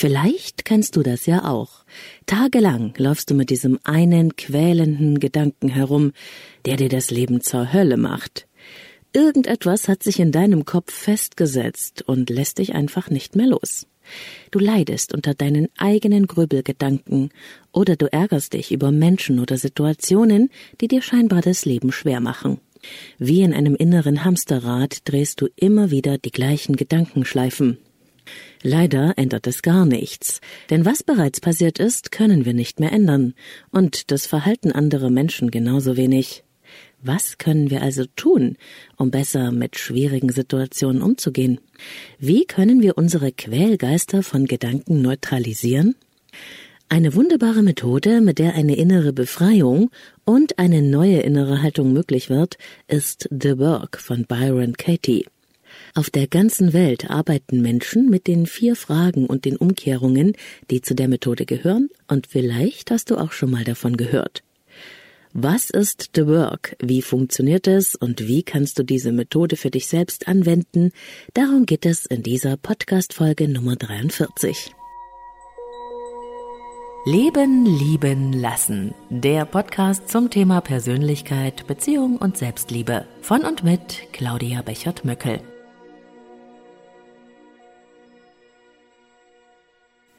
Vielleicht kennst du das ja auch. Tagelang läufst du mit diesem einen quälenden Gedanken herum, der dir das Leben zur Hölle macht. Irgendetwas hat sich in deinem Kopf festgesetzt und lässt dich einfach nicht mehr los. Du leidest unter deinen eigenen Grübelgedanken oder du ärgerst dich über Menschen oder Situationen, die dir scheinbar das Leben schwer machen. Wie in einem inneren Hamsterrad drehst du immer wieder die gleichen Gedankenschleifen. Leider ändert es gar nichts, denn was bereits passiert ist, können wir nicht mehr ändern, und das Verhalten anderer Menschen genauso wenig. Was können wir also tun, um besser mit schwierigen Situationen umzugehen? Wie können wir unsere Quälgeister von Gedanken neutralisieren? Eine wunderbare Methode, mit der eine innere Befreiung und eine neue innere Haltung möglich wird, ist The Work von Byron Katie. Auf der ganzen Welt arbeiten Menschen mit den vier Fragen und den Umkehrungen, die zu der Methode gehören, und vielleicht hast du auch schon mal davon gehört. Was ist The Work? Wie funktioniert es und wie kannst du diese Methode für dich selbst anwenden? Darum geht es in dieser Podcast-Folge Nummer 43. Leben, lieben, lassen. Der Podcast zum Thema Persönlichkeit, Beziehung und Selbstliebe. Von und mit Claudia Bechert-Möckel.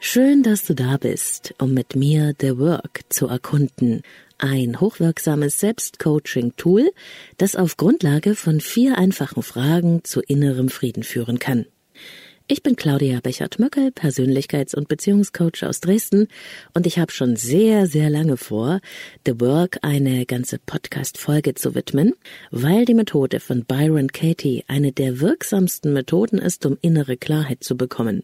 Schön, dass du da bist, um mit mir The Work zu erkunden ein hochwirksames Selbstcoaching-Tool, das auf Grundlage von vier einfachen Fragen zu innerem Frieden führen kann. Ich bin Claudia Bechert-Möckel, Persönlichkeits- und Beziehungscoach aus Dresden und ich habe schon sehr, sehr lange vor, The Work eine ganze Podcast-Folge zu widmen, weil die Methode von Byron Katie eine der wirksamsten Methoden ist, um innere Klarheit zu bekommen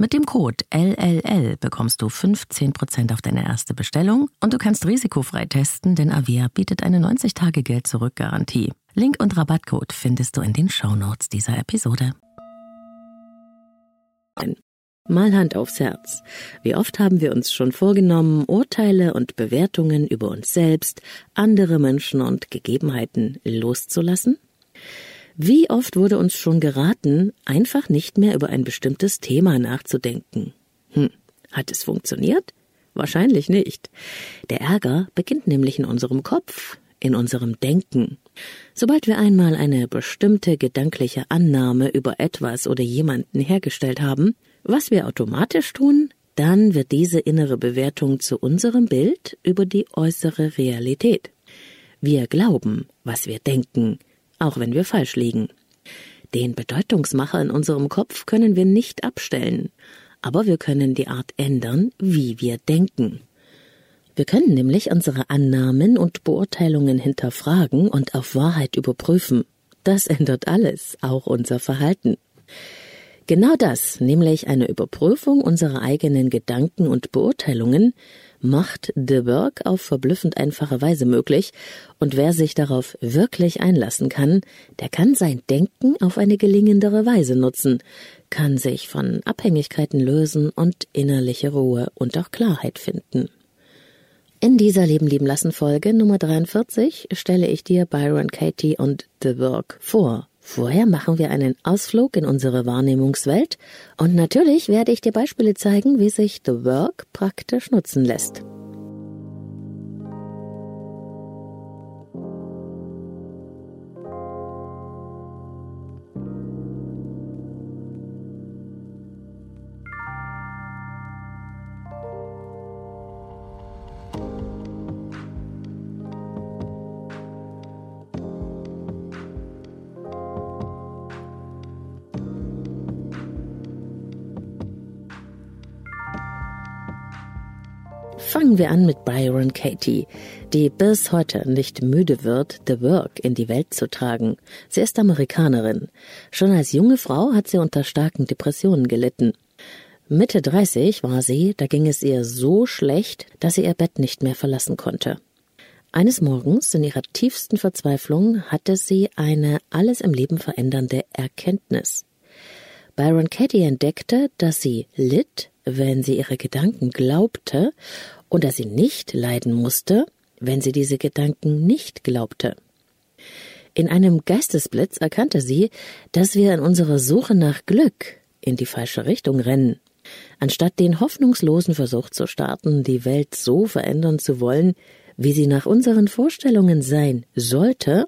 Mit dem Code LLL bekommst du 15% auf deine erste Bestellung und du kannst risikofrei testen, denn Avia bietet eine 90-Tage-Geld-Zurück-Garantie. Link und Rabattcode findest du in den Shownotes dieser Episode. Mal Hand aufs Herz. Wie oft haben wir uns schon vorgenommen, Urteile und Bewertungen über uns selbst, andere Menschen und Gegebenheiten loszulassen? Wie oft wurde uns schon geraten, einfach nicht mehr über ein bestimmtes Thema nachzudenken? Hm, hat es funktioniert? Wahrscheinlich nicht. Der Ärger beginnt nämlich in unserem Kopf, in unserem Denken. Sobald wir einmal eine bestimmte gedankliche Annahme über etwas oder jemanden hergestellt haben, was wir automatisch tun, dann wird diese innere Bewertung zu unserem Bild über die äußere Realität. Wir glauben, was wir denken, auch wenn wir falsch liegen. Den Bedeutungsmacher in unserem Kopf können wir nicht abstellen, aber wir können die Art ändern, wie wir denken. Wir können nämlich unsere Annahmen und Beurteilungen hinterfragen und auf Wahrheit überprüfen. Das ändert alles, auch unser Verhalten. Genau das, nämlich eine Überprüfung unserer eigenen Gedanken und Beurteilungen, macht The Work auf verblüffend einfache Weise möglich, und wer sich darauf wirklich einlassen kann, der kann sein Denken auf eine gelingendere Weise nutzen, kann sich von Abhängigkeiten lösen und innerliche Ruhe und auch Klarheit finden. In dieser Leben lieben lassen Folge Nummer 43 stelle ich dir Byron Katie und The Work vor Vorher machen wir einen Ausflug in unsere Wahrnehmungswelt und natürlich werde ich dir Beispiele zeigen, wie sich The Work praktisch nutzen lässt. Fangen wir an mit Byron Katie, die bis heute nicht müde wird, The Work in die Welt zu tragen. Sie ist Amerikanerin. Schon als junge Frau hat sie unter starken Depressionen gelitten. Mitte 30 war sie, da ging es ihr so schlecht, dass sie ihr Bett nicht mehr verlassen konnte. Eines Morgens, in ihrer tiefsten Verzweiflung, hatte sie eine alles im Leben verändernde Erkenntnis. Byron Katie entdeckte, dass sie litt, wenn sie ihre Gedanken glaubte und dass sie nicht leiden musste, wenn sie diese Gedanken nicht glaubte. In einem Geistesblitz erkannte sie, dass wir in unserer Suche nach Glück in die falsche Richtung rennen. Anstatt den hoffnungslosen Versuch zu starten, die Welt so verändern zu wollen, wie sie nach unseren Vorstellungen sein sollte,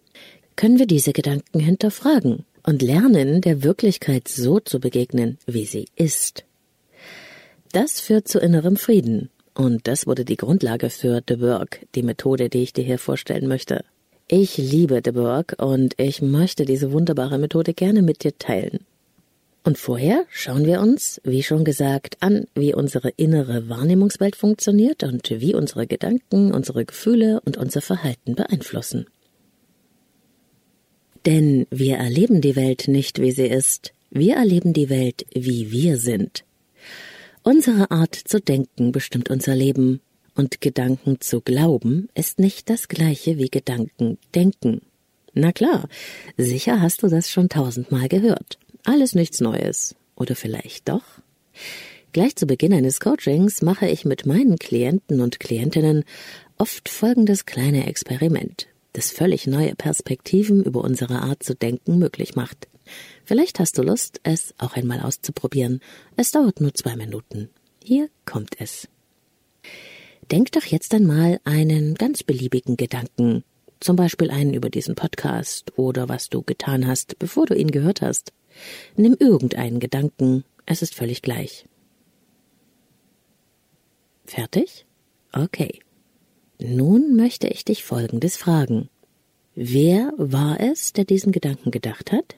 können wir diese Gedanken hinterfragen und lernen, der Wirklichkeit so zu begegnen, wie sie ist. Das führt zu innerem Frieden und das wurde die Grundlage für The Work, die Methode, die ich dir hier vorstellen möchte. Ich liebe The Work und ich möchte diese wunderbare Methode gerne mit dir teilen. Und vorher schauen wir uns, wie schon gesagt, an, wie unsere innere Wahrnehmungswelt funktioniert und wie unsere Gedanken, unsere Gefühle und unser Verhalten beeinflussen. Denn wir erleben die Welt nicht, wie sie ist, wir erleben die Welt, wie wir sind. Unsere Art zu denken bestimmt unser Leben, und Gedanken zu glauben ist nicht das gleiche wie Gedanken denken. Na klar, sicher hast du das schon tausendmal gehört. Alles nichts Neues. Oder vielleicht doch? Gleich zu Beginn eines Coachings mache ich mit meinen Klienten und Klientinnen oft folgendes kleine Experiment, das völlig neue Perspektiven über unsere Art zu denken möglich macht. Vielleicht hast du Lust, es auch einmal auszuprobieren. Es dauert nur zwei Minuten. Hier kommt es. Denk doch jetzt einmal einen ganz beliebigen Gedanken, zum Beispiel einen über diesen Podcast oder was du getan hast, bevor du ihn gehört hast. Nimm irgendeinen Gedanken, es ist völlig gleich. Fertig? Okay. Nun möchte ich dich Folgendes fragen. Wer war es, der diesen Gedanken gedacht hat?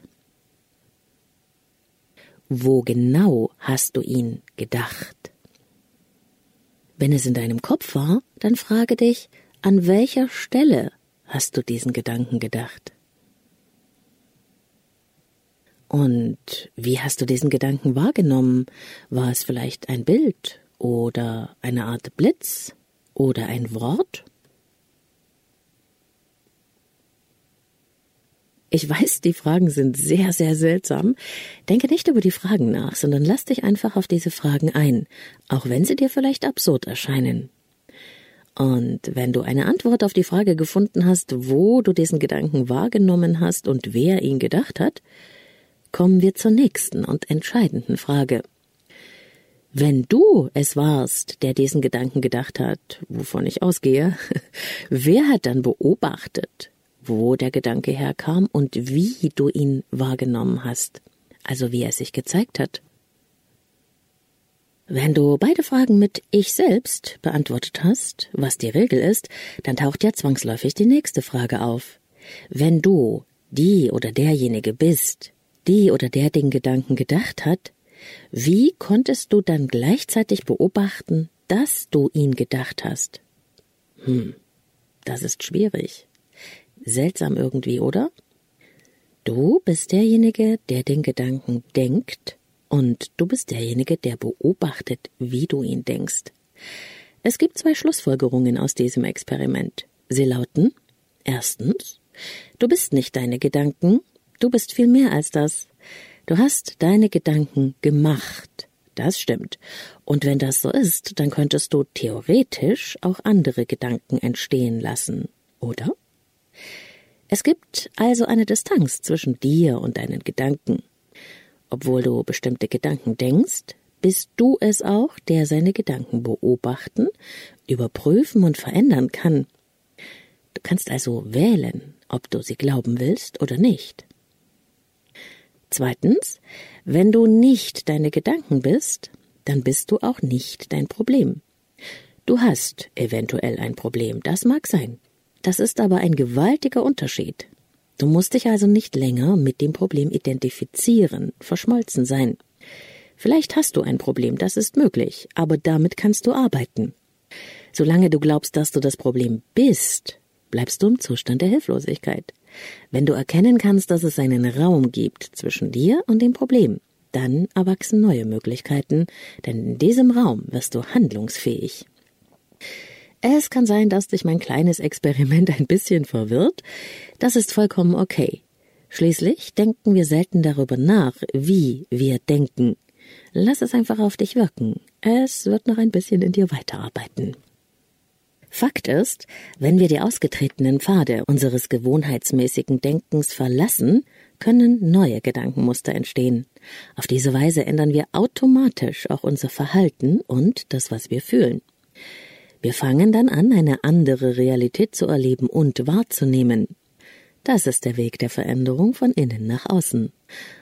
Wo genau hast du ihn gedacht? Wenn es in deinem Kopf war, dann frage dich, an welcher Stelle hast du diesen Gedanken gedacht? Und wie hast du diesen Gedanken wahrgenommen? War es vielleicht ein Bild oder eine Art Blitz oder ein Wort? Ich weiß, die Fragen sind sehr, sehr seltsam. Denke nicht über die Fragen nach, sondern lass dich einfach auf diese Fragen ein, auch wenn sie dir vielleicht absurd erscheinen. Und wenn du eine Antwort auf die Frage gefunden hast, wo du diesen Gedanken wahrgenommen hast und wer ihn gedacht hat, kommen wir zur nächsten und entscheidenden Frage. Wenn du es warst, der diesen Gedanken gedacht hat, wovon ich ausgehe, wer hat dann beobachtet, wo der Gedanke herkam und wie du ihn wahrgenommen hast, also wie er sich gezeigt hat. Wenn du beide Fragen mit Ich selbst beantwortet hast, was die Regel ist, dann taucht ja zwangsläufig die nächste Frage auf. Wenn du die oder derjenige bist, die oder der den Gedanken gedacht hat, wie konntest du dann gleichzeitig beobachten, dass du ihn gedacht hast? Hm, das ist schwierig. Seltsam irgendwie, oder? Du bist derjenige, der den Gedanken denkt, und du bist derjenige, der beobachtet, wie du ihn denkst. Es gibt zwei Schlussfolgerungen aus diesem Experiment. Sie lauten Erstens, du bist nicht deine Gedanken, du bist viel mehr als das. Du hast deine Gedanken gemacht. Das stimmt. Und wenn das so ist, dann könntest du theoretisch auch andere Gedanken entstehen lassen, oder? Es gibt also eine Distanz zwischen dir und deinen Gedanken. Obwohl du bestimmte Gedanken denkst, bist du es auch, der seine Gedanken beobachten, überprüfen und verändern kann. Du kannst also wählen, ob du sie glauben willst oder nicht. Zweitens, wenn du nicht deine Gedanken bist, dann bist du auch nicht dein Problem. Du hast eventuell ein Problem, das mag sein. Das ist aber ein gewaltiger Unterschied. Du musst dich also nicht länger mit dem Problem identifizieren, verschmolzen sein. Vielleicht hast du ein Problem, das ist möglich, aber damit kannst du arbeiten. Solange du glaubst, dass du das Problem bist, bleibst du im Zustand der Hilflosigkeit. Wenn du erkennen kannst, dass es einen Raum gibt zwischen dir und dem Problem, dann erwachsen neue Möglichkeiten, denn in diesem Raum wirst du handlungsfähig. Es kann sein, dass dich mein kleines Experiment ein bisschen verwirrt. Das ist vollkommen okay. Schließlich denken wir selten darüber nach, wie wir denken. Lass es einfach auf dich wirken. Es wird noch ein bisschen in dir weiterarbeiten. Fakt ist, wenn wir die ausgetretenen Pfade unseres gewohnheitsmäßigen Denkens verlassen, können neue Gedankenmuster entstehen. Auf diese Weise ändern wir automatisch auch unser Verhalten und das, was wir fühlen. Wir fangen dann an, eine andere Realität zu erleben und wahrzunehmen. Das ist der Weg der Veränderung von innen nach außen.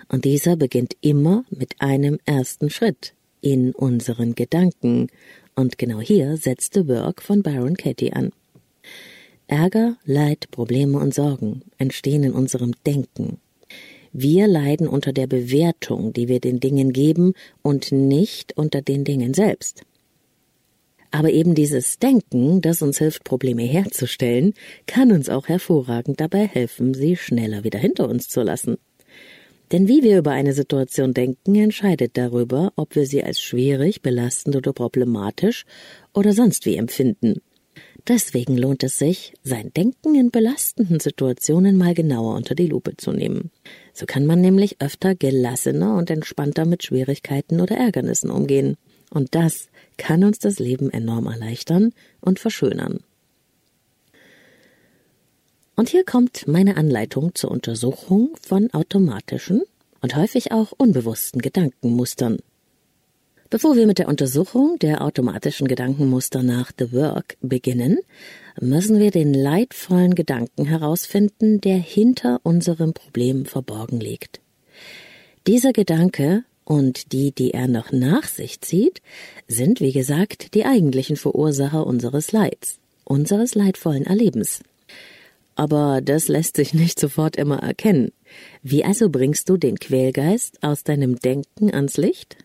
Und dieser beginnt immer mit einem ersten Schritt in unseren Gedanken. Und genau hier setzt The Work von Byron Katie an. Ärger, Leid, Probleme und Sorgen entstehen in unserem Denken. Wir leiden unter der Bewertung, die wir den Dingen geben und nicht unter den Dingen selbst. Aber eben dieses Denken, das uns hilft, Probleme herzustellen, kann uns auch hervorragend dabei helfen, sie schneller wieder hinter uns zu lassen. Denn wie wir über eine Situation denken, entscheidet darüber, ob wir sie als schwierig, belastend oder problematisch oder sonst wie empfinden. Deswegen lohnt es sich, sein Denken in belastenden Situationen mal genauer unter die Lupe zu nehmen. So kann man nämlich öfter gelassener und entspannter mit Schwierigkeiten oder Ärgernissen umgehen. Und das kann uns das Leben enorm erleichtern und verschönern. Und hier kommt meine Anleitung zur Untersuchung von automatischen und häufig auch unbewussten Gedankenmustern. Bevor wir mit der Untersuchung der automatischen Gedankenmuster nach The Work beginnen, müssen wir den leidvollen Gedanken herausfinden, der hinter unserem Problem verborgen liegt. Dieser Gedanke und die, die er noch nach sich zieht, sind, wie gesagt, die eigentlichen Verursacher unseres Leids, unseres leidvollen Erlebens. Aber das lässt sich nicht sofort immer erkennen. Wie also bringst du den Quälgeist aus deinem Denken ans Licht?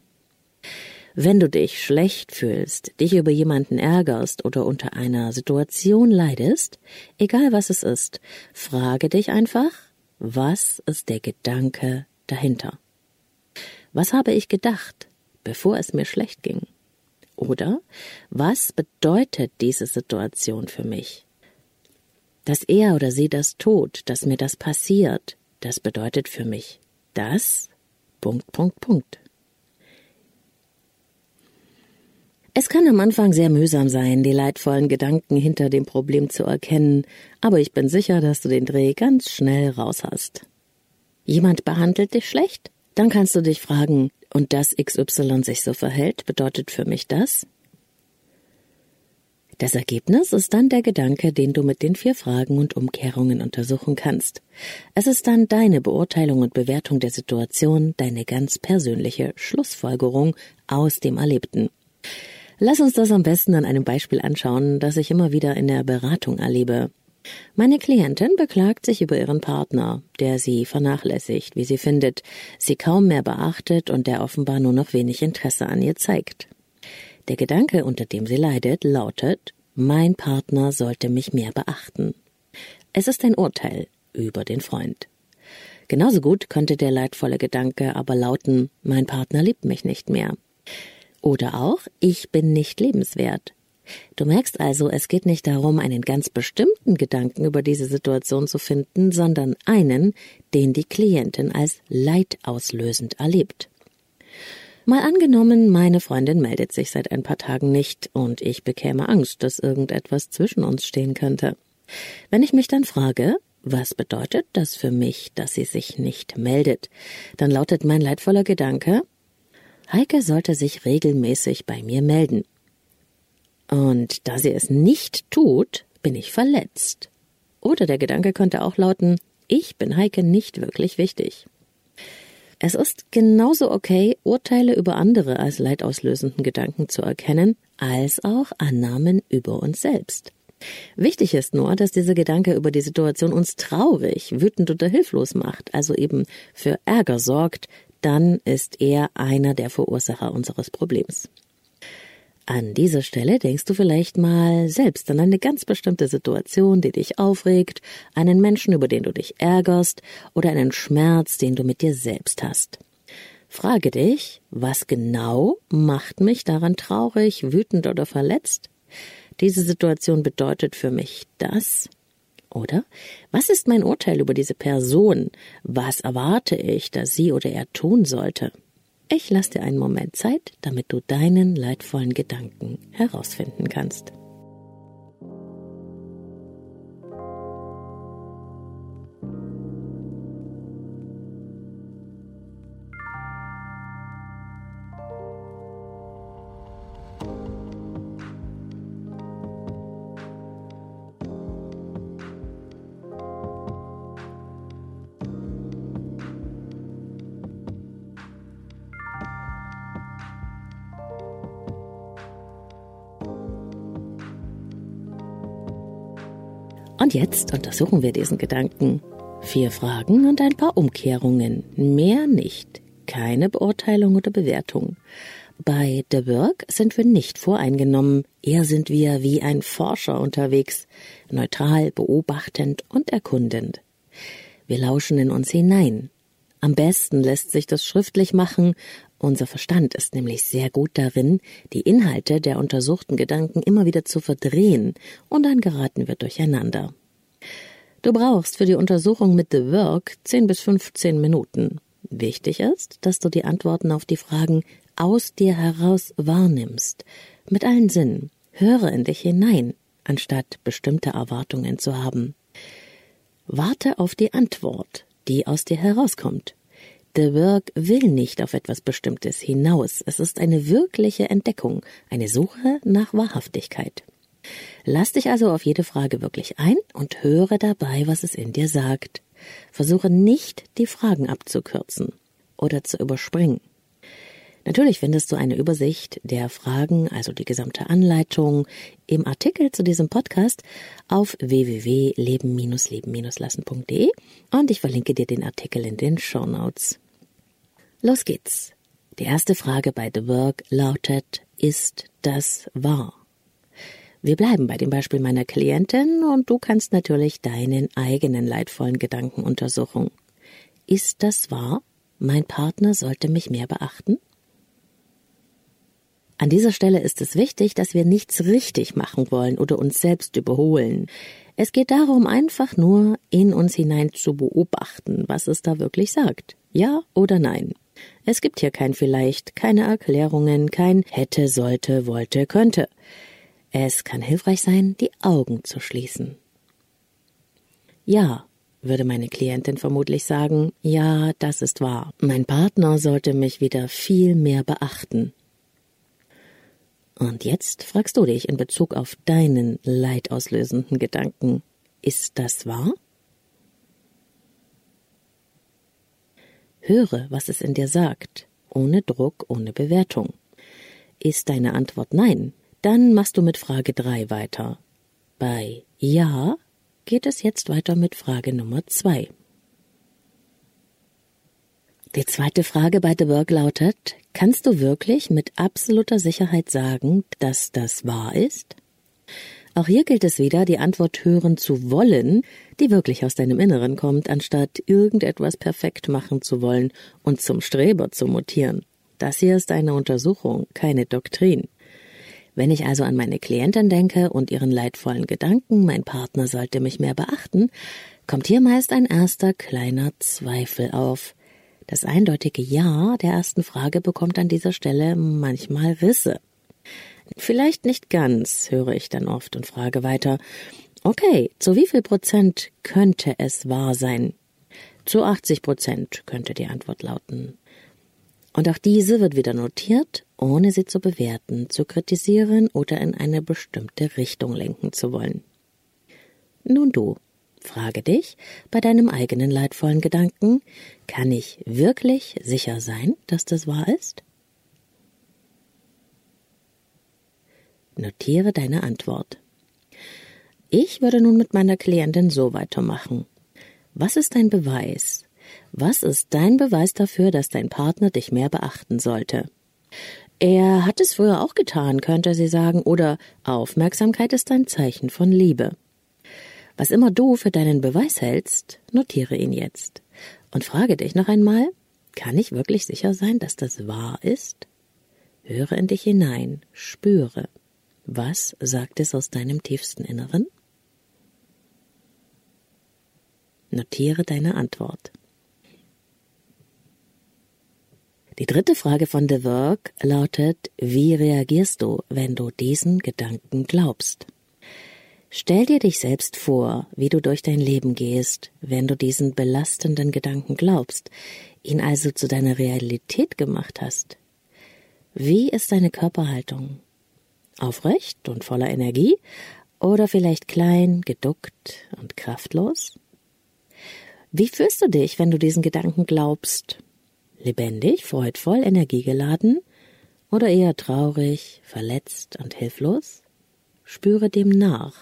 Wenn du dich schlecht fühlst, dich über jemanden ärgerst oder unter einer Situation leidest, egal was es ist, frage dich einfach, was ist der Gedanke dahinter? Was habe ich gedacht, bevor es mir schlecht ging? Oder was bedeutet diese Situation für mich? Dass er oder sie das tut, dass mir das passiert, das bedeutet für mich das Punkt, Punkt, Punkt. Es kann am Anfang sehr mühsam sein, die leidvollen Gedanken hinter dem Problem zu erkennen, aber ich bin sicher, dass du den Dreh ganz schnell raus hast. Jemand behandelt dich schlecht? Dann kannst du dich fragen, und dass XY sich so verhält, bedeutet für mich das? Das Ergebnis ist dann der Gedanke, den du mit den vier Fragen und Umkehrungen untersuchen kannst. Es ist dann deine Beurteilung und Bewertung der Situation, deine ganz persönliche Schlussfolgerung aus dem Erlebten. Lass uns das am besten an einem Beispiel anschauen, das ich immer wieder in der Beratung erlebe. Meine Klientin beklagt sich über ihren Partner, der sie vernachlässigt, wie sie findet, sie kaum mehr beachtet und der offenbar nur noch wenig Interesse an ihr zeigt. Der Gedanke, unter dem sie leidet, lautet, mein Partner sollte mich mehr beachten. Es ist ein Urteil über den Freund. Genauso gut könnte der leidvolle Gedanke aber lauten, mein Partner liebt mich nicht mehr. Oder auch, ich bin nicht lebenswert. Du merkst also, es geht nicht darum, einen ganz bestimmten Gedanken über diese Situation zu finden, sondern einen, den die Klientin als leidauslösend erlebt. Mal angenommen, meine Freundin meldet sich seit ein paar Tagen nicht und ich bekäme Angst, dass irgendetwas zwischen uns stehen könnte. Wenn ich mich dann frage, Was bedeutet das für mich, dass sie sich nicht meldet? Dann lautet mein leidvoller Gedanke, Heike sollte sich regelmäßig bei mir melden. Und da sie es nicht tut, bin ich verletzt. Oder der Gedanke könnte auch lauten, ich bin Heike nicht wirklich wichtig. Es ist genauso okay, Urteile über andere als leidauslösenden Gedanken zu erkennen, als auch Annahmen über uns selbst. Wichtig ist nur, dass dieser Gedanke über die Situation uns traurig, wütend oder hilflos macht, also eben für Ärger sorgt, dann ist er einer der Verursacher unseres Problems. An dieser Stelle denkst du vielleicht mal selbst an eine ganz bestimmte Situation, die dich aufregt, einen Menschen, über den du dich ärgerst oder einen Schmerz, den du mit dir selbst hast. Frage dich, was genau macht mich daran traurig, wütend oder verletzt? Diese Situation bedeutet für mich das. Oder? Was ist mein Urteil über diese Person? Was erwarte ich, dass sie oder er tun sollte? Ich lasse dir einen Moment Zeit, damit du deinen leidvollen Gedanken herausfinden kannst. Und jetzt untersuchen wir diesen Gedanken. Vier Fragen und ein paar Umkehrungen. Mehr nicht. Keine Beurteilung oder Bewertung. Bei The Work sind wir nicht voreingenommen, eher sind wir wie ein Forscher unterwegs, neutral, beobachtend und erkundend. Wir lauschen in uns hinein. Am besten lässt sich das schriftlich machen, unser Verstand ist nämlich sehr gut darin, die Inhalte der untersuchten Gedanken immer wieder zu verdrehen, und dann geraten wir durcheinander. Du brauchst für die Untersuchung mit The Work 10 bis 15 Minuten. Wichtig ist, dass du die Antworten auf die Fragen aus dir heraus wahrnimmst, mit allen Sinnen. Höre in dich hinein, anstatt bestimmte Erwartungen zu haben. Warte auf die Antwort, die aus dir herauskommt. The Work will nicht auf etwas Bestimmtes hinaus. Es ist eine wirkliche Entdeckung, eine Suche nach Wahrhaftigkeit. Lass dich also auf jede Frage wirklich ein und höre dabei, was es in dir sagt. Versuche nicht, die Fragen abzukürzen oder zu überspringen. Natürlich findest du eine Übersicht der Fragen, also die gesamte Anleitung, im Artikel zu diesem Podcast auf www.leben-leben-lassen.de und ich verlinke dir den Artikel in den Show Notes. Los geht's. Die erste Frage bei The Work lautet, ist das wahr? Wir bleiben bei dem Beispiel meiner Klientin und du kannst natürlich deinen eigenen leidvollen Gedanken untersuchen. Ist das wahr? Mein Partner sollte mich mehr beachten? An dieser Stelle ist es wichtig, dass wir nichts richtig machen wollen oder uns selbst überholen. Es geht darum, einfach nur in uns hinein zu beobachten, was es da wirklich sagt. Ja oder nein. Es gibt hier kein vielleicht, keine Erklärungen, kein hätte, sollte, wollte, könnte. Es kann hilfreich sein, die Augen zu schließen. Ja, würde meine Klientin vermutlich sagen, ja, das ist wahr. Mein Partner sollte mich wieder viel mehr beachten. Und jetzt fragst du dich in Bezug auf deinen leidauslösenden Gedanken, ist das wahr? Höre, was es in dir sagt, ohne Druck, ohne Bewertung. Ist deine Antwort Nein, dann machst du mit Frage 3 weiter. Bei Ja geht es jetzt weiter mit Frage Nummer 2. Die zweite Frage bei The Work lautet, kannst du wirklich mit absoluter Sicherheit sagen, dass das wahr ist? Auch hier gilt es wieder, die Antwort hören zu wollen, die wirklich aus deinem Inneren kommt, anstatt irgendetwas perfekt machen zu wollen und zum Streber zu mutieren. Das hier ist eine Untersuchung, keine Doktrin. Wenn ich also an meine Klientin denke und ihren leidvollen Gedanken, mein Partner sollte mich mehr beachten, kommt hier meist ein erster kleiner Zweifel auf. Das eindeutige Ja der ersten Frage bekommt an dieser Stelle manchmal Risse. Vielleicht nicht ganz, höre ich dann oft und frage weiter. Okay, zu wie viel Prozent könnte es wahr sein? Zu 80 Prozent könnte die Antwort lauten. Und auch diese wird wieder notiert, ohne sie zu bewerten, zu kritisieren oder in eine bestimmte Richtung lenken zu wollen. Nun du, frage dich bei deinem eigenen leidvollen Gedanken, kann ich wirklich sicher sein, dass das wahr ist? Notiere deine Antwort. Ich würde nun mit meiner Klientin so weitermachen. Was ist dein Beweis? Was ist dein Beweis dafür, dass dein Partner dich mehr beachten sollte? Er hat es früher auch getan, könnte sie sagen, oder Aufmerksamkeit ist ein Zeichen von Liebe. Was immer du für deinen Beweis hältst, notiere ihn jetzt und frage dich noch einmal, kann ich wirklich sicher sein, dass das wahr ist? Höre in dich hinein, spüre. Was sagt es aus deinem tiefsten Inneren? Notiere deine Antwort. Die dritte Frage von The Work lautet, wie reagierst du, wenn du diesen Gedanken glaubst? Stell dir dich selbst vor, wie du durch dein Leben gehst, wenn du diesen belastenden Gedanken glaubst, ihn also zu deiner Realität gemacht hast. Wie ist deine Körperhaltung? Aufrecht und voller Energie oder vielleicht klein, geduckt und kraftlos? Wie fühlst du dich, wenn du diesen Gedanken glaubst? Lebendig, freudvoll, energiegeladen oder eher traurig, verletzt und hilflos? Spüre dem nach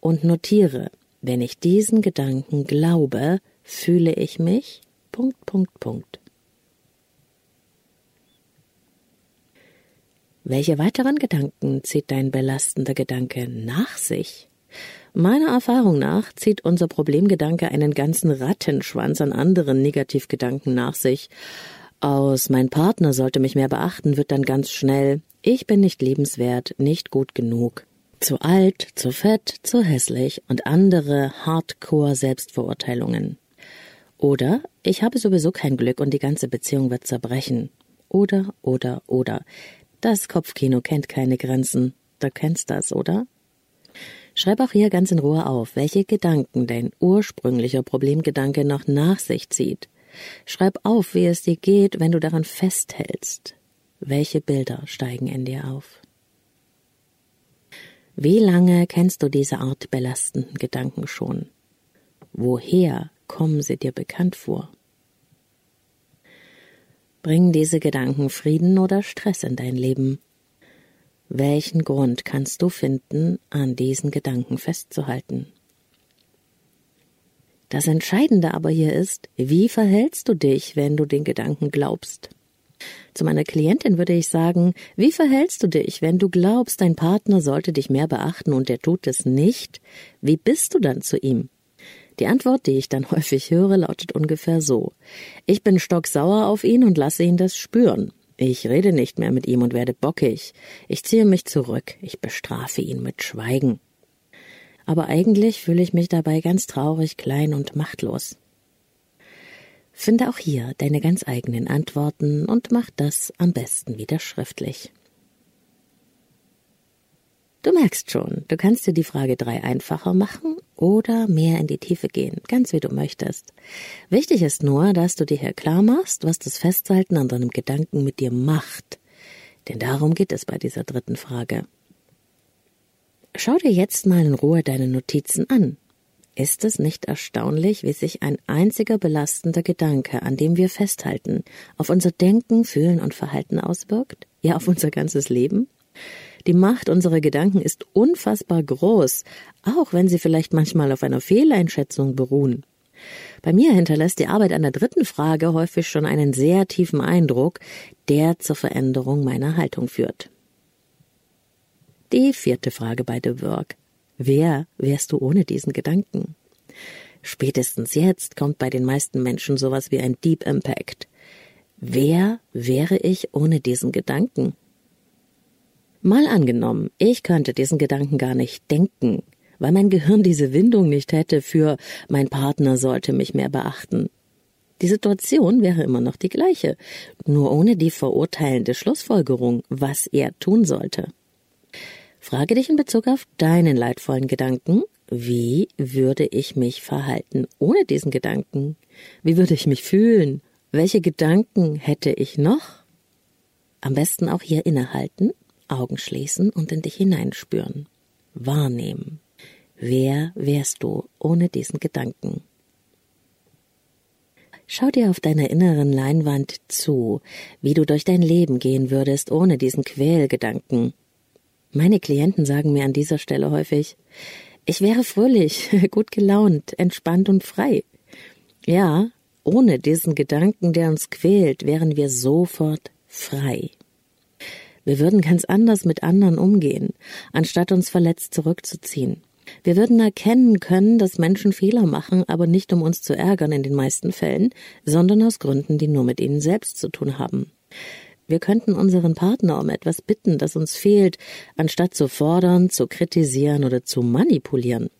und notiere, wenn ich diesen Gedanken glaube, fühle ich mich. Punkt, Punkt, Punkt. Welche weiteren Gedanken zieht dein belastender Gedanke nach sich? Meiner Erfahrung nach zieht unser Problemgedanke einen ganzen Rattenschwanz an anderen Negativgedanken nach sich. Aus mein Partner sollte mich mehr beachten wird dann ganz schnell ich bin nicht liebenswert, nicht gut genug. Zu alt, zu fett, zu hässlich und andere Hardcore Selbstverurteilungen. Oder ich habe sowieso kein Glück und die ganze Beziehung wird zerbrechen. Oder, oder, oder. Das Kopfkino kennt keine Grenzen. Du kennst das, oder? Schreib auch hier ganz in Ruhe auf, welche Gedanken dein ursprünglicher Problemgedanke noch nach sich zieht. Schreib auf, wie es dir geht, wenn du daran festhältst. Welche Bilder steigen in dir auf? Wie lange kennst du diese Art belastenden Gedanken schon? Woher kommen sie dir bekannt vor? Bringen diese Gedanken Frieden oder Stress in dein Leben? Welchen Grund kannst du finden, an diesen Gedanken festzuhalten? Das Entscheidende aber hier ist, wie verhältst du dich, wenn du den Gedanken glaubst? Zu meiner Klientin würde ich sagen, wie verhältst du dich, wenn du glaubst, dein Partner sollte dich mehr beachten und er tut es nicht? Wie bist du dann zu ihm? Die Antwort, die ich dann häufig höre, lautet ungefähr so. Ich bin stocksauer auf ihn und lasse ihn das spüren. Ich rede nicht mehr mit ihm und werde bockig. Ich ziehe mich zurück. Ich bestrafe ihn mit Schweigen. Aber eigentlich fühle ich mich dabei ganz traurig, klein und machtlos. Finde auch hier deine ganz eigenen Antworten und mach das am besten wieder schriftlich. Du merkst schon, du kannst dir die Frage drei einfacher machen oder mehr in die Tiefe gehen, ganz wie du möchtest. Wichtig ist nur, dass du dir hier klar machst, was das Festhalten an deinem Gedanken mit dir macht. Denn darum geht es bei dieser dritten Frage. Schau dir jetzt mal in Ruhe deine Notizen an. Ist es nicht erstaunlich, wie sich ein einziger belastender Gedanke, an dem wir festhalten, auf unser Denken, Fühlen und Verhalten auswirkt? Ja, auf unser ganzes Leben? Die Macht unserer Gedanken ist unfassbar groß, auch wenn sie vielleicht manchmal auf einer Fehleinschätzung beruhen. Bei mir hinterlässt die Arbeit an der dritten Frage häufig schon einen sehr tiefen Eindruck, der zur Veränderung meiner Haltung führt. Die vierte Frage bei The Work. Wer wärst du ohne diesen Gedanken? Spätestens jetzt kommt bei den meisten Menschen sowas wie ein Deep Impact. Wer wäre ich ohne diesen Gedanken? Mal angenommen, ich könnte diesen Gedanken gar nicht denken, weil mein Gehirn diese Windung nicht hätte für mein Partner sollte mich mehr beachten. Die Situation wäre immer noch die gleiche, nur ohne die verurteilende Schlussfolgerung, was er tun sollte. Frage dich in Bezug auf deinen leidvollen Gedanken, wie würde ich mich verhalten ohne diesen Gedanken? Wie würde ich mich fühlen? Welche Gedanken hätte ich noch? Am besten auch hier innehalten, Augen schließen und in dich hineinspüren. Wahrnehmen. Wer wärst du ohne diesen Gedanken? Schau dir auf deiner inneren Leinwand zu, wie du durch dein Leben gehen würdest ohne diesen Quälgedanken. Meine Klienten sagen mir an dieser Stelle häufig, ich wäre fröhlich, gut gelaunt, entspannt und frei. Ja, ohne diesen Gedanken, der uns quält, wären wir sofort frei. Wir würden ganz anders mit anderen umgehen, anstatt uns verletzt zurückzuziehen. Wir würden erkennen können, dass Menschen Fehler machen, aber nicht um uns zu ärgern in den meisten Fällen, sondern aus Gründen, die nur mit ihnen selbst zu tun haben. Wir könnten unseren Partner um etwas bitten, das uns fehlt, anstatt zu fordern, zu kritisieren oder zu manipulieren.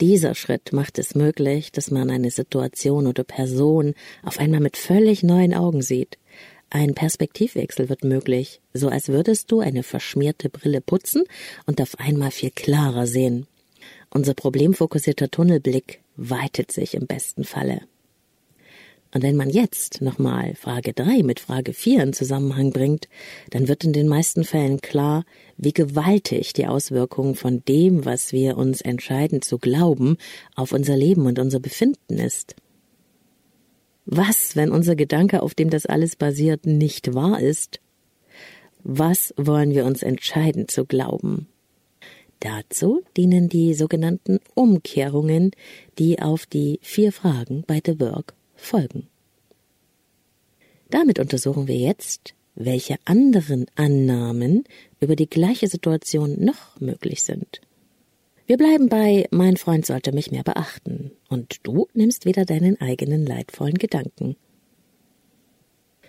Dieser Schritt macht es möglich, dass man eine Situation oder Person auf einmal mit völlig neuen Augen sieht. Ein Perspektivwechsel wird möglich, so als würdest du eine verschmierte Brille putzen und auf einmal viel klarer sehen. Unser problemfokussierter Tunnelblick weitet sich im besten Falle. Und wenn man jetzt nochmal Frage 3 mit Frage 4 in Zusammenhang bringt, dann wird in den meisten Fällen klar, wie gewaltig die Auswirkungen von dem, was wir uns entscheiden zu glauben, auf unser Leben und unser Befinden ist. Was, wenn unser Gedanke, auf dem das alles basiert, nicht wahr ist? Was wollen wir uns entscheiden zu glauben? Dazu dienen die sogenannten Umkehrungen, die auf die vier Fragen bei The Work folgen. Damit untersuchen wir jetzt, welche anderen Annahmen über die gleiche Situation noch möglich sind. Wir bleiben bei Mein Freund sollte mich mehr beachten und du nimmst wieder deinen eigenen leidvollen Gedanken.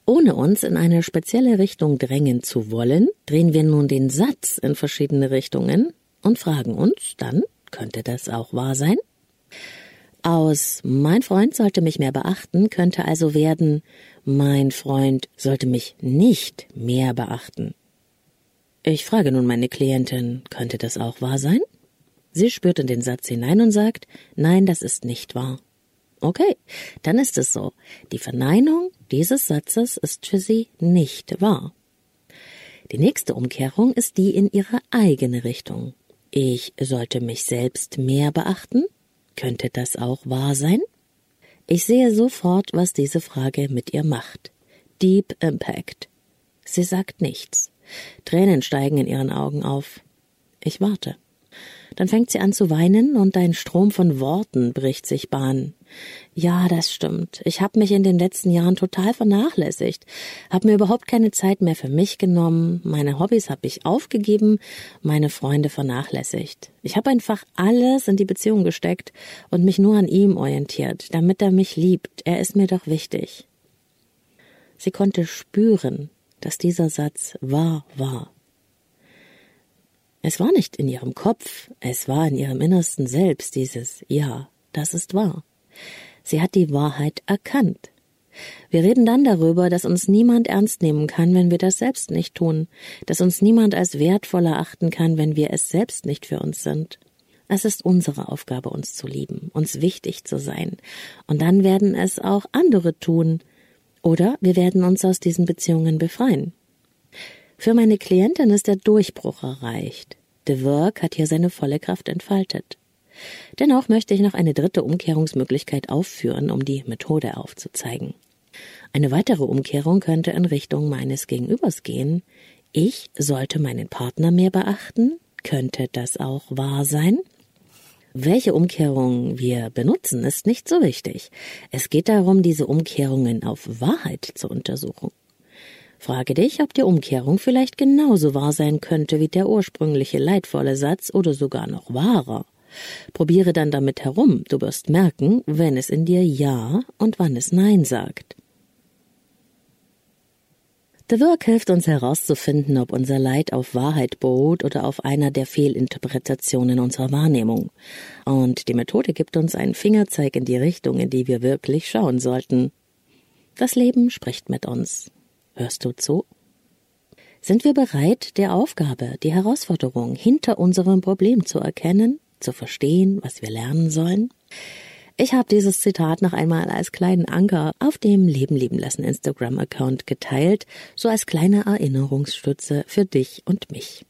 Ohne uns in eine spezielle Richtung drängen zu wollen, drehen wir nun den Satz in verschiedene Richtungen und fragen uns dann, könnte das auch wahr sein? Aus Mein Freund sollte mich mehr beachten könnte also werden Mein Freund sollte mich nicht mehr beachten. Ich frage nun meine Klientin, könnte das auch wahr sein? Sie spürt in den Satz hinein und sagt, nein, das ist nicht wahr. Okay, dann ist es so. Die Verneinung dieses Satzes ist für sie nicht wahr. Die nächste Umkehrung ist die in ihre eigene Richtung. Ich sollte mich selbst mehr beachten? Könnte das auch wahr sein? Ich sehe sofort, was diese Frage mit ihr macht. Deep Impact. Sie sagt nichts. Tränen steigen in ihren Augen auf. Ich warte. Dann fängt sie an zu weinen und ein Strom von Worten bricht sich Bahn. Ja, das stimmt. Ich habe mich in den letzten Jahren total vernachlässigt, habe mir überhaupt keine Zeit mehr für mich genommen, meine Hobbys habe ich aufgegeben, meine Freunde vernachlässigt. Ich habe einfach alles in die Beziehung gesteckt und mich nur an ihm orientiert, damit er mich liebt. Er ist mir doch wichtig. Sie konnte spüren, dass dieser Satz wahr war. Es war nicht in ihrem Kopf, es war in ihrem innersten Selbst dieses Ja, das ist wahr. Sie hat die Wahrheit erkannt. Wir reden dann darüber, dass uns niemand ernst nehmen kann, wenn wir das selbst nicht tun, dass uns niemand als wertvoll erachten kann, wenn wir es selbst nicht für uns sind. Es ist unsere Aufgabe, uns zu lieben, uns wichtig zu sein, und dann werden es auch andere tun, oder wir werden uns aus diesen Beziehungen befreien. Für meine Klientin ist der Durchbruch erreicht. The Work hat hier seine volle Kraft entfaltet. Dennoch möchte ich noch eine dritte Umkehrungsmöglichkeit aufführen, um die Methode aufzuzeigen. Eine weitere Umkehrung könnte in Richtung meines Gegenübers gehen. Ich sollte meinen Partner mehr beachten. Könnte das auch wahr sein? Welche Umkehrung wir benutzen, ist nicht so wichtig. Es geht darum, diese Umkehrungen auf Wahrheit zu untersuchen. Frage dich, ob die Umkehrung vielleicht genauso wahr sein könnte wie der ursprüngliche leidvolle Satz oder sogar noch wahrer. Probiere dann damit herum, du wirst merken, wenn es in dir Ja und wann es Nein sagt. The Work hilft uns herauszufinden, ob unser Leid auf Wahrheit beruht oder auf einer der Fehlinterpretationen unserer Wahrnehmung. Und die Methode gibt uns einen Fingerzeig in die Richtung, in die wir wirklich schauen sollten. Das Leben spricht mit uns. Hörst du zu? Sind wir bereit, der Aufgabe, die Herausforderung hinter unserem Problem zu erkennen zu verstehen, was wir lernen sollen? Ich habe dieses Zitat noch einmal als kleinen Anker auf dem Leben leben lassen Instagram-Account geteilt, so als kleine Erinnerungsstütze für dich und mich.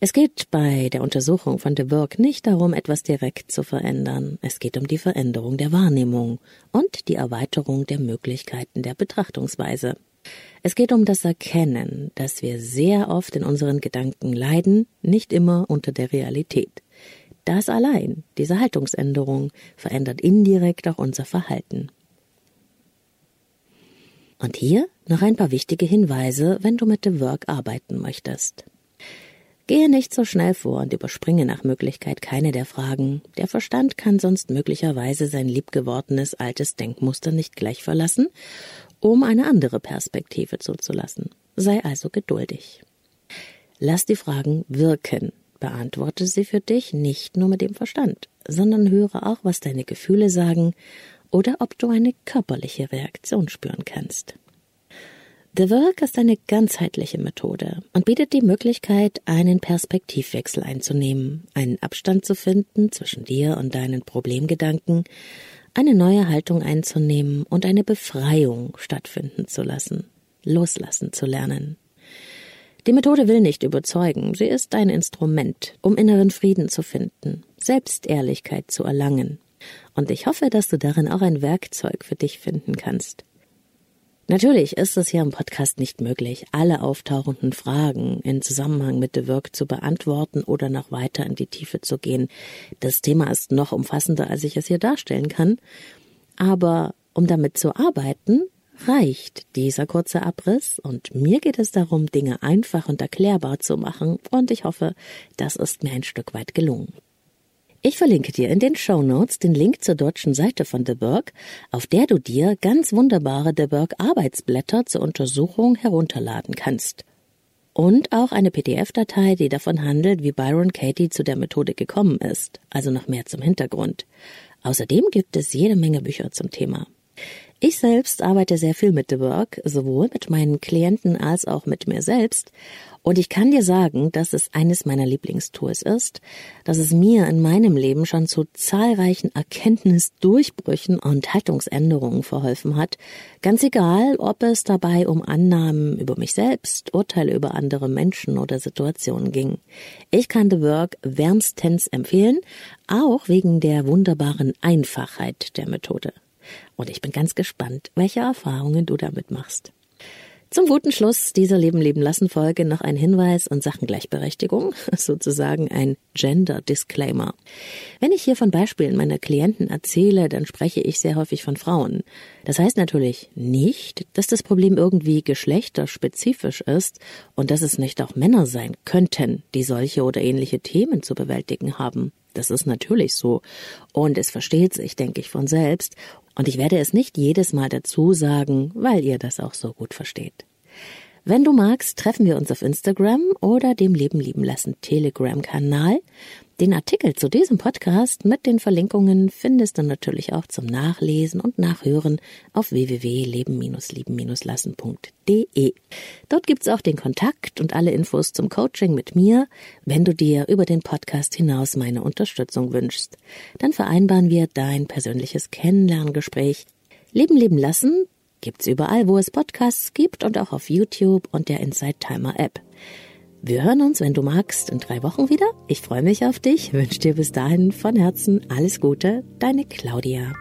Es geht bei der Untersuchung von De Burgh nicht darum, etwas direkt zu verändern. Es geht um die Veränderung der Wahrnehmung und die Erweiterung der Möglichkeiten der Betrachtungsweise. Es geht um das Erkennen, dass wir sehr oft in unseren Gedanken leiden, nicht immer unter der Realität. Das allein, diese Haltungsänderung, verändert indirekt auch unser Verhalten. Und hier noch ein paar wichtige Hinweise, wenn du mit dem Work arbeiten möchtest. Gehe nicht so schnell vor und überspringe nach Möglichkeit keine der Fragen. Der Verstand kann sonst möglicherweise sein liebgewordenes altes Denkmuster nicht gleich verlassen, um eine andere Perspektive zuzulassen. Sei also geduldig. Lass die Fragen wirken. Beantworte sie für dich nicht nur mit dem Verstand, sondern höre auch, was deine Gefühle sagen oder ob du eine körperliche Reaktion spüren kannst. The Work ist eine ganzheitliche Methode und bietet die Möglichkeit, einen Perspektivwechsel einzunehmen, einen Abstand zu finden zwischen dir und deinen Problemgedanken, eine neue Haltung einzunehmen und eine Befreiung stattfinden zu lassen, loslassen zu lernen. Die Methode will nicht überzeugen, sie ist ein Instrument, um inneren Frieden zu finden, Selbstehrlichkeit zu erlangen. Und ich hoffe, dass du darin auch ein Werkzeug für dich finden kannst. Natürlich ist es hier im Podcast nicht möglich, alle auftauchenden Fragen in Zusammenhang mit The Work zu beantworten oder noch weiter in die Tiefe zu gehen. Das Thema ist noch umfassender, als ich es hier darstellen kann. Aber um damit zu arbeiten, reicht dieser kurze Abriss und mir geht es darum, Dinge einfach und erklärbar zu machen und ich hoffe, das ist mir ein Stück weit gelungen. Ich verlinke dir in den Show Notes den Link zur deutschen Seite von The Berg, auf der du dir ganz wunderbare The Berg Arbeitsblätter zur Untersuchung herunterladen kannst. Und auch eine PDF-Datei, die davon handelt, wie Byron Katie zu der Methode gekommen ist, also noch mehr zum Hintergrund. Außerdem gibt es jede Menge Bücher zum Thema. Ich selbst arbeite sehr viel mit The Work, sowohl mit meinen Klienten als auch mit mir selbst. Und ich kann dir sagen, dass es eines meiner Lieblingstools ist, dass es mir in meinem Leben schon zu zahlreichen Erkenntnisdurchbrüchen und Haltungsänderungen verholfen hat. Ganz egal, ob es dabei um Annahmen über mich selbst, Urteile über andere Menschen oder Situationen ging. Ich kann The Work wärmstens empfehlen, auch wegen der wunderbaren Einfachheit der Methode. Und ich bin ganz gespannt, welche Erfahrungen du damit machst. Zum guten Schluss dieser Leben leben lassen Folge noch ein Hinweis in Sachen Gleichberechtigung, sozusagen ein Gender Disclaimer. Wenn ich hier von Beispielen meiner Klienten erzähle, dann spreche ich sehr häufig von Frauen. Das heißt natürlich nicht, dass das Problem irgendwie geschlechterspezifisch ist und dass es nicht auch Männer sein könnten, die solche oder ähnliche Themen zu bewältigen haben. Das ist natürlich so. Und es versteht sich, denke ich, von selbst. Und ich werde es nicht jedes Mal dazu sagen, weil ihr das auch so gut versteht. Wenn du magst, treffen wir uns auf Instagram oder dem Leben lieben lassen Telegram-Kanal. Den Artikel zu diesem Podcast mit den Verlinkungen findest du natürlich auch zum Nachlesen und Nachhören auf www.leben-lieben-lassen.de. Dort gibt's auch den Kontakt und alle Infos zum Coaching mit mir, wenn du dir über den Podcast hinaus meine Unterstützung wünschst. Dann vereinbaren wir dein persönliches Kennenlerngespräch. Leben leben lassen gibt's überall, wo es Podcasts gibt und auch auf YouTube und der Inside Timer App. Wir hören uns, wenn du magst, in drei Wochen wieder. Ich freue mich auf dich, wünsche dir bis dahin von Herzen alles Gute, deine Claudia.